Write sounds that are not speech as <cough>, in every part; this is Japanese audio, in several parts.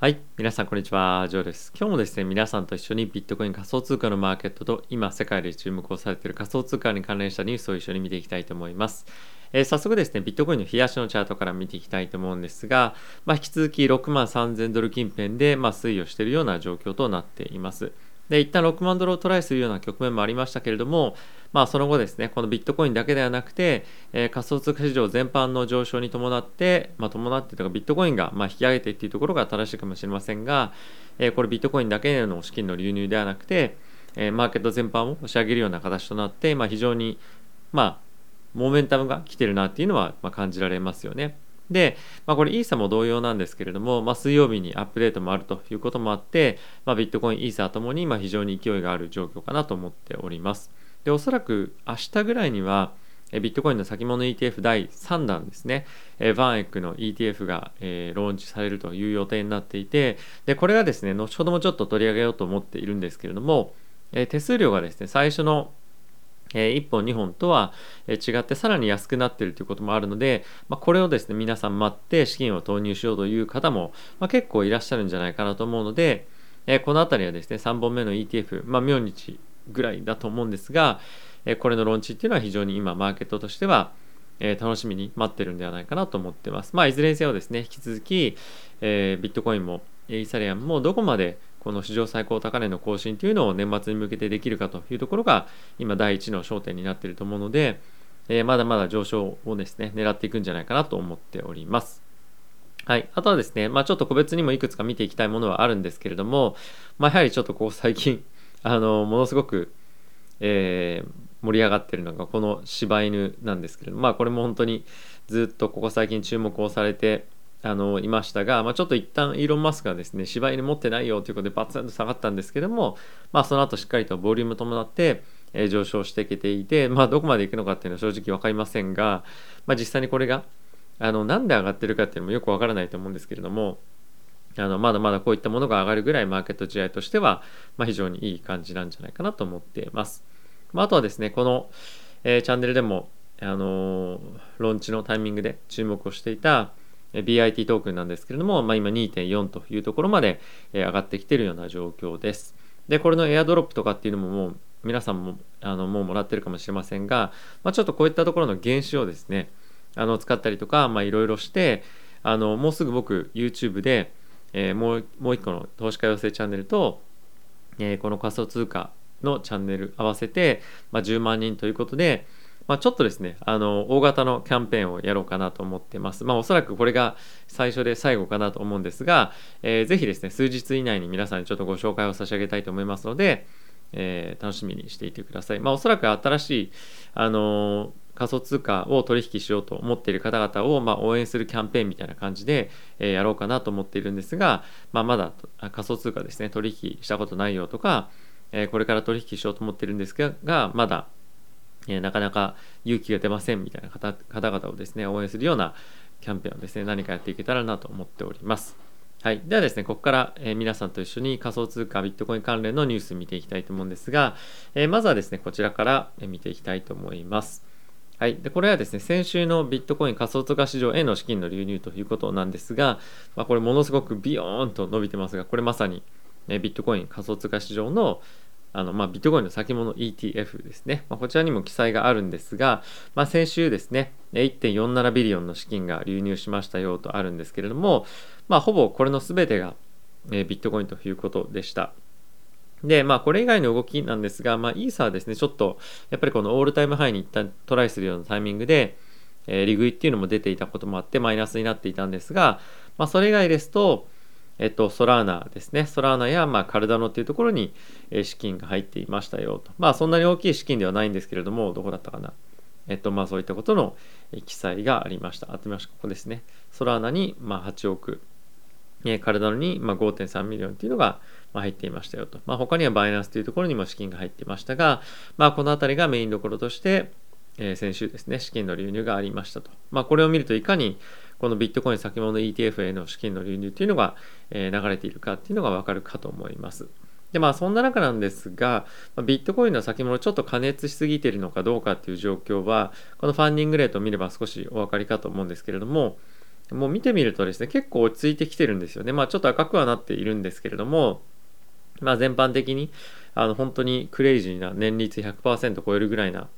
はい。皆さん、こんにちは。ジョーです。今日もですね、皆さんと一緒にビットコイン仮想通貨のマーケットと今、世界で注目をされている仮想通貨に関連したニュースを一緒に見ていきたいと思います。えー、早速ですね、ビットコインの冷やしのチャートから見ていきたいと思うんですが、まあ、引き続き6万3000ドル近辺で、まあ、推移をしているような状況となっています。で、一旦6万ドルをトライするような局面もありましたけれども、まあ、その後ですね、このビットコインだけではなくて、えー、仮想通貨市場全般の上昇に伴って、まあ、伴ってとか、ビットコインがまあ引き上げてっていうところが正しいかもしれませんが、えー、これビットコインだけでの資金の流入ではなくて、えー、マーケット全般を押し上げるような形となって、まあ、非常に、まあ、モメンタムが来てるなっていうのは、まあ、感じられますよね。で、まあ、これイーサも同様なんですけれども、まあ、水曜日にアップデートもあるということもあって、まあ、ビットコイン、イーサともにま非常に勢いがある状況かなと思っております。で、おそらく明日ぐらいには、ビットコインの先物 ETF 第3弾ですね、バンエックの ETF が、え、ローンチされるという予定になっていて、でこれがですね、後ほどもちょっと取り上げようと思っているんですけれども、え手数料がですね、最初のえ1本2本とは違ってさらに安くなってるということもあるので、まあ、これをですね皆さん待って資金を投入しようという方も、まあ、結構いらっしゃるんじゃないかなと思うので、えこの辺りはですね3本目の ETF、まあ、明日ぐらいだと思うんですが、えこれのローンチっていうのは非常に今マーケットとしては、え楽しみに待ってるんではないかなと思ってます。まあ、いずれにせよですね引き続き、えビットコインもイーサリアムもどこまでこの史上最高高値の更新というのを年末に向けてできるかというところが今第一の焦点になっていると思うので、えー、まだまだ上昇をですね狙っていくんじゃないかなと思っております。はい。あとはですね、まあちょっと個別にもいくつか見ていきたいものはあるんですけれども、まあやはりちょっとこう最近、<laughs> あの、ものすごく、えー、盛り上がってるのがこの柴犬なんですけれども、まあこれも本当にずっとここ最近注目をされて、あのいましたが、まあ、ちょっと一旦イーロン・マスクがですね芝居に持ってないよということでバツンと下がったんですけども、まあ、その後しっかりとボリューム伴って、えー、上昇してきていて、まあ、どこまでいくのかっていうのは正直分かりませんが、まあ、実際にこれがあのなんで上がってるかっていうのもよく分からないと思うんですけれどもあのまだまだこういったものが上がるぐらいマーケット地合としては、まあ、非常にいい感じなんじゃないかなと思っています。まあ、あとはですねこの、えー、チャンネルでもあのー、ローンチのタイミングで注目をしていた BIT トークンなんですけれども、まあ、今2.4というところまで上がってきているような状況です。で、これのエアドロップとかっていうのももう皆さんもあのもうもらってるかもしれませんが、まあ、ちょっとこういったところの原資をですね、あの使ったりとか、まあ、いろいろして、あのもうすぐ僕 YouTube で、えー、もうもう一個の投資家養成チャンネルと、えー、この仮想通貨のチャンネル合わせて、まあ、10万人ということで、まあ、ちょっとですね、あの、大型のキャンペーンをやろうかなと思ってます。まあ、おそらくこれが最初で最後かなと思うんですが、えー、ぜひですね、数日以内に皆さんにちょっとご紹介を差し上げたいと思いますので、えー、楽しみにしていてください。まあ、おそらく新しい、あの仮想通貨を取引しようと思っている方々を、ま、応援するキャンペーンみたいな感じで、えー、やろうかなと思っているんですが、まあ、まだ仮想通貨ですね、取引したことないよとか、え、これから取引しようと思っているんですが、まだえなかなか勇気が出ませんみたいな方々をですね、応援するようなキャンペーンをですね、何かやっていけたらなと思っております。はい。ではですね、ここから、え、皆さんと一緒に仮想通貨ビットコイン関連のニュース見ていきたいと思うんですが、え、まずはですね、こちらから見ていきたいと思います。はい。で、これはですね、先週のビットコイン仮想通貨市場への資金の流入ということなんですが、まあ、これものすごくビヨーンと伸びてますが、これまさに、ね、ビットコイン仮想通貨市場のあのまあ、ビットコインの先物 ETF ですね、まあ、こちらにも記載があるんですが、まあ、先週ですね、1.47ビリオンの資金が流入しましたよとあるんですけれども、まあ、ほぼこれの全てが、えビットコインということでした。で、まあ、これ以外の動きなんですが、まあ、イーサーですね、ちょっと、やっぱりこのオールタイムハイに一旦トライするようなタイミングで、えー、利食いっていうのも出ていたこともあって、マイナスになっていたんですが、まあ、それ以外ですと、えっと、ソラーナですね。ソラーナや、まあ、カルダノっていうところに、え資金が入っていましたよと。まあ、そんなに大きい資金ではないんですけれども、どこだったかな。えっと、まあ、そういったことの記載がありました。あとましここですね。ソラーナに、まあ、8億、えカルダノに、まあ、5.3 million っていうのが、まあ、入っていましたよと。まあ、他にはバイナンスというところにも資金が入っていましたが、まあ、この辺りがメインどころとして、えー、先週ですね、資金の流入がありましたと。まあ、これを見るといかに、このビットコイン先物 ETF への資金の流入というのが、え流れているかっていうのがわかるかと思います。でまあそんな中なんですが、ビットコインの先物ちょっと過熱しすぎているのかどうかっていう状況は、このファンディングレートを見れば少しお分かりかと思うんですけれども、もう見てみるとですね結構落ち着いてきてるんですよねまあちょっと赤くはなっているんですけれどもまあ全般的にあの本当にクレイジーな年率100%超えるぐらいな、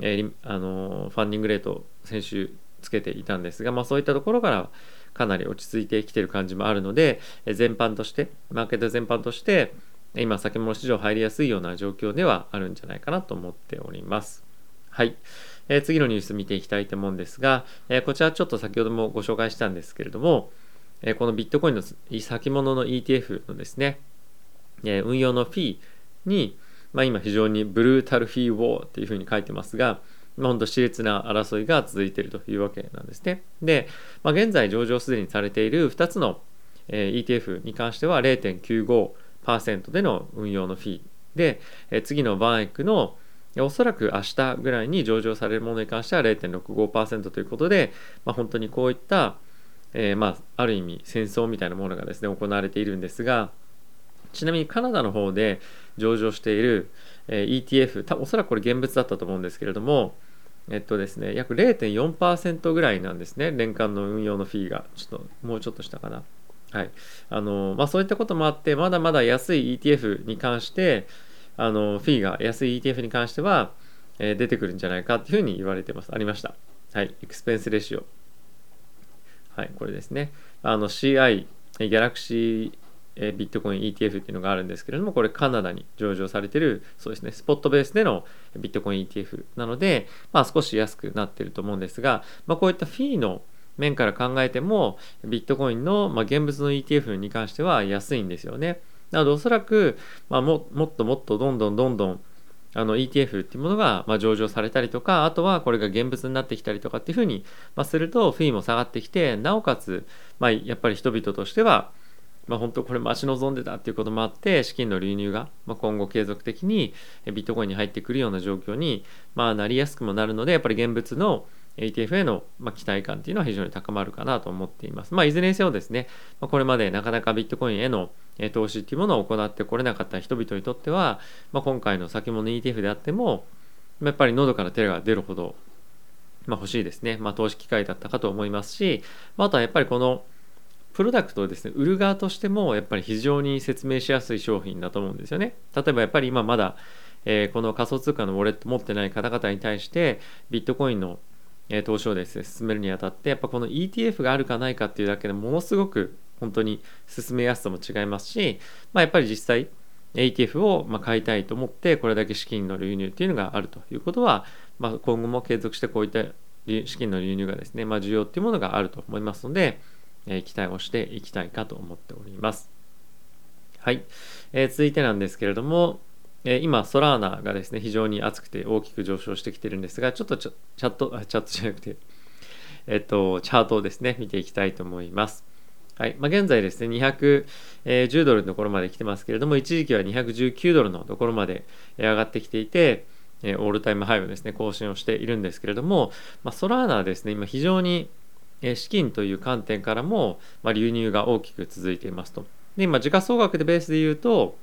えー、あのファンディングレート先週つけていたんですが、まあ、そういったところからかなり落ち着いてきてる感じもあるのでえ全般としてマーケット全般として今先物市場入りやすいような状況ではあるんじゃないかなと思っております。はい。えー、次のニュース見ていきたいと思うんですが、え、こちらちょっと先ほどもご紹介したんですけれども、え、このビットコインの先物の ETF のですね、え運用のフィーに、まあ、今非常にブルータルフィーウォーっていうふうに書いてますが、まあ、本当熾烈な争いが続いているというわけなんですね。で、まあ、現在上場すでにされている2つの、え ETF に関しては0.95%での運用のフィーで、え次のバンエックのおそらく明日ぐらいに上場されるものに関しては0.65%ということで、まあ、本当にこういった、えー、まあ、ある意味戦争みたいなものがですね行われているんですがちなみにカナダの方で上場している、え、ETF 多分おそらくこれ現物だったと思うんですけれどもえっとですね約0.4%ぐらいなんですね年間の運用のフィーがちょっともうちょっとしたかなはいあのまあそういったこともあってまだまだ安い ETF に関してあのフィーが安い ETF に関しては、え、出てくるんじゃないかっていうふうに言われてます。ありました。はい。エクスペンスレシオ。はい、これですね。あの CI、ギャラクシーえビットコイン ETF っていうのがあるんですけれども、これカナダに上場されてる、そうですね、スポットベースでのビットコイン ETF なので、まあ少し安くなってると思うんですが、まあこういったフィーの面から考えても、ビットコインの、ま、現物の ETF に関しては安いんですよね。なのでおそらく、まあ、ももっともっとどんどんどんどんあの ETF っていうものがま上場されたりとかあとはこれが現物になってきたりとかっていうふうにまするとフィーも下がってきてなおかつ、ま、やっぱり人々としては、まあ、本当これ待ち望んでたっていうこともあって資金の流入が、ま今後継続的にビットコインに入ってくるような状況に、ま、なりやすくもなるのでやっぱり現物の ETF への、ま期待感っていうのは非常に高まるかなと思っています。まあ、いずれにせよですね、まこれまでなかなかビットコインへの投資っていうものを行ってこれなかった人々にとっては、ま、今回の先物 ETF であっても、やっぱり喉から手が出るほど、ま、欲しいですね、まあ、投資機会だったかと思いますし、ま、あとはやっぱりこのプロダクトをですね売る側としてもやっぱり非常に説明しやすい商品だと思うんですよね。例えばやっぱり今まだ、えー、この仮想通貨のウォレット持ってない方々に対してビットコインの投資をですね進めるにあたってやっぱこの ETF があるかないかっていうだけでものすごく本当に進めやすさも違いますし、まあ、やっぱり実際 ETF をま買いたいと思ってこれだけ資金の流入っていうのがあるということは、まあ、今後も継続してこういった資金の流入がですね、まあ、需要っていうものがあると思いますので、え、期待をしていきたいかと思っております。はい、えー、続いてなんですけれども、え今、ソラーナがですね、非常に熱くて大きく上昇してきてるんですが、ちょっとチャット、チャットじゃなくて、えっと、チャートをですね、見ていきたいと思います。はい。まあ、現在ですね、210ドルのところまで来てますけれども、一時期は219ドルのところまで上がってきていて、オールタイムハイをですね、更新をしているんですけれども、まあ、ソラーナはですね、今非常に資金という観点からも、ま、流入が大きく続いていますと。で、今、時価総額でベースで言うと、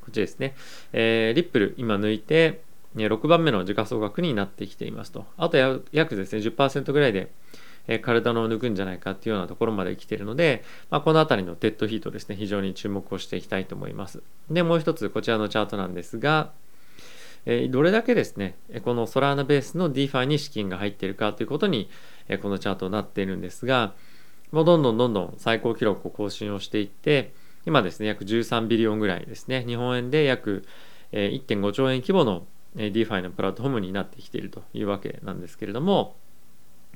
こっちですね。えー、リップル今抜いて、6番目の時価総額になってきていますと。あと約ですね、10%ぐらいで、え体の抜くんじゃないかっていうようなところまで来ているので、まあ、この辺りのデッドヒートですね、非常に注目をしていきたいと思います。で、もう一つこちらのチャートなんですが、えどれだけですね、このソラーナベースの DeFi に資金が入っているかということに、えこのチャートになっているんですが、もうどんどんどんどん最高記録を更新をしていって、今ですね、約13ビリオンぐらいですね、日本円で約1.5兆円規模の DeFi のプラットフォームになってきているというわけなんですけれども、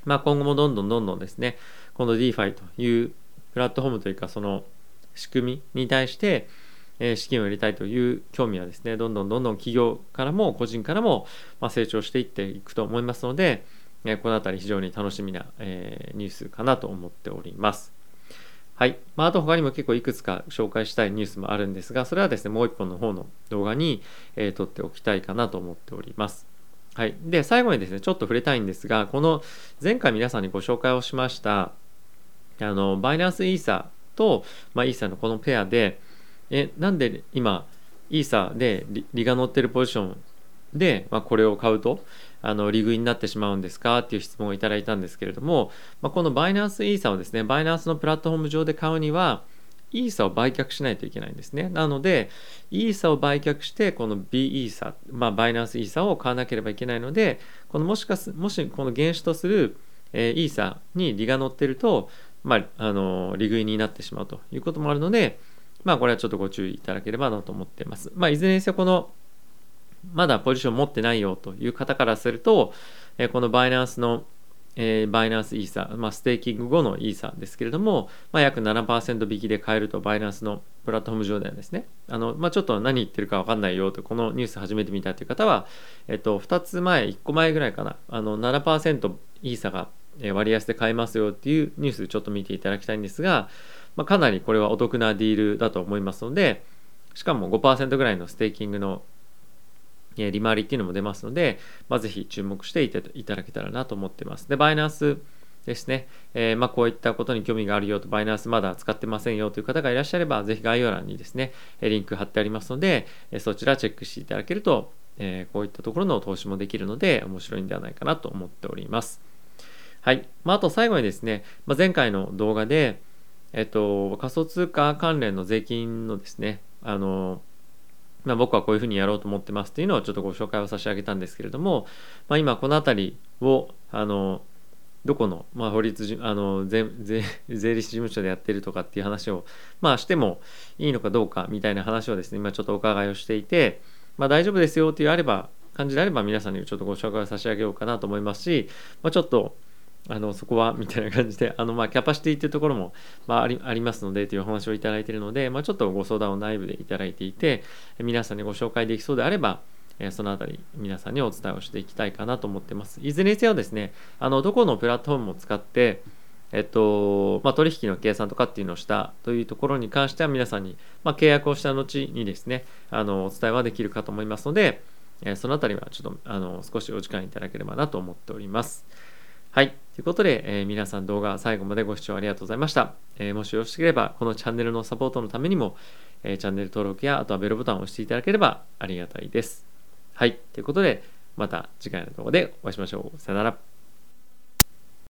まあ、今後もどんどんどんどんですね、この DeFi というプラットフォームというか、その仕組みに対して、資金を入れたいという興味はですね、どんどんどんどん企業からも個人からも成長していっていくと思いますので、えこのあたり非常に楽しみなえニュースかなと思っております。はい。まあ、あと他にも結構いくつか紹介したいニュースもあるんですが、それはですね、もう一本の方の動画に、えー、撮っておきたいかなと思っております。はい。で、最後にですね、ちょっと触れたいんですが、この前回皆さんにご紹介をしました、あの、バイナンスイーサと、まあ、イーサのこのペアで、え、なんで今、イーサで利が乗ってるポジションで、まあ、これを買うと、あの利食いになってしまうんですか？っていう質問をいただいたんですけれども、まあ、このバイナンスイーサをですねバイナンスのプラットフォーム上で買うにはイーサを売却しないといけないんですね。なので、イーサを売却して、この B イーサ、まあ、バイナンスイーサを買わなければいけないので、このもしかす、もしこの原資とする、えー、イーサに利が乗ってると、まあ、あの利食いになってしまうということもあるので、まあ、これはちょっとご注意いただければなと思っています。まあ、いずれにせよ、このまだポジション持ってないよという方からすると、えこのバイナンスの、え、バイナンスイーサ、まあ、ステーキング後のイーサですけれども、まあ、約7%引きで買えるとバイナンスのプラットフォーム上ではですね、あのまあ、ちょっと何言ってるか分かんないよと、このニュース初めて見たという方は、えっと、2つ前、1個前ぐらいかな、あの7%イーサが割安で買えますよっていうニュースちょっと見ていただきたいんですが、まあ、かなりこれはお得なディールだと思いますので、しかも5%ぐらいのステーキングの利回りっていうのも出ますので、まあ、ぜひ注目していただけたらなと思ってます。で、バイナンスですね、えー、まあ、こういったことに興味があるよと、バイナンスまだ使ってませんよという方がいらっしゃれば、ぜひ概要欄にですね、リンク貼ってありますので、そちらチェックしていただけると、えー、こういったところの投資もできるので、面白いんではないかなと思っております。はい。まあ、あと最後にですね、まあ、前回の動画で、えっと、仮想通貨関連の税金のですね、あの、まあ、僕はこういうふうにやろうと思ってますっていうのをちょっとご紹介を差し上げたんですけれども、まあ、今この辺りをあのどこの、まあ、法律あの税税理士事務所でやってるとかっていう話を、まあ、してもいいのかどうかみたいな話をですね今ちょっとお伺いをしていて、まあ、大丈夫ですよっていうあれば感じであれば皆さんにちょっとご紹介を差し上げようかなと思いますし、まあ、ちょっとあのそこはみたいな感じで <laughs> あのまあキャパシティっていうところも、まあ、ありありますのでというお話をいただいているので、まあ、ちょっとご相談を内部でいただいていて皆さんにご紹介できそうであればそのあたり皆さんにお伝えをしていきたいかなと思ってます。いずれにせよですね、あのどこのプラットフォームを使って、えっとまあ、取引の計算とかっていうのをしたというところに関しては皆さんに、まあ、契約をした後にですね、あのお伝えはできるかと思いますので、そのあたりはちょっとあの少しお時間いただければなと思っております。はい。ということで、えー、皆さん動画最後までご視聴ありがとうございました。えー、もしよろしければ、このチャンネルのサポートのためにも、えー、チャンネル登録や、あとはベルボタンを押していただければありがたいです。はい。ということで、また次回の動画でお会いしましょう。さよなら。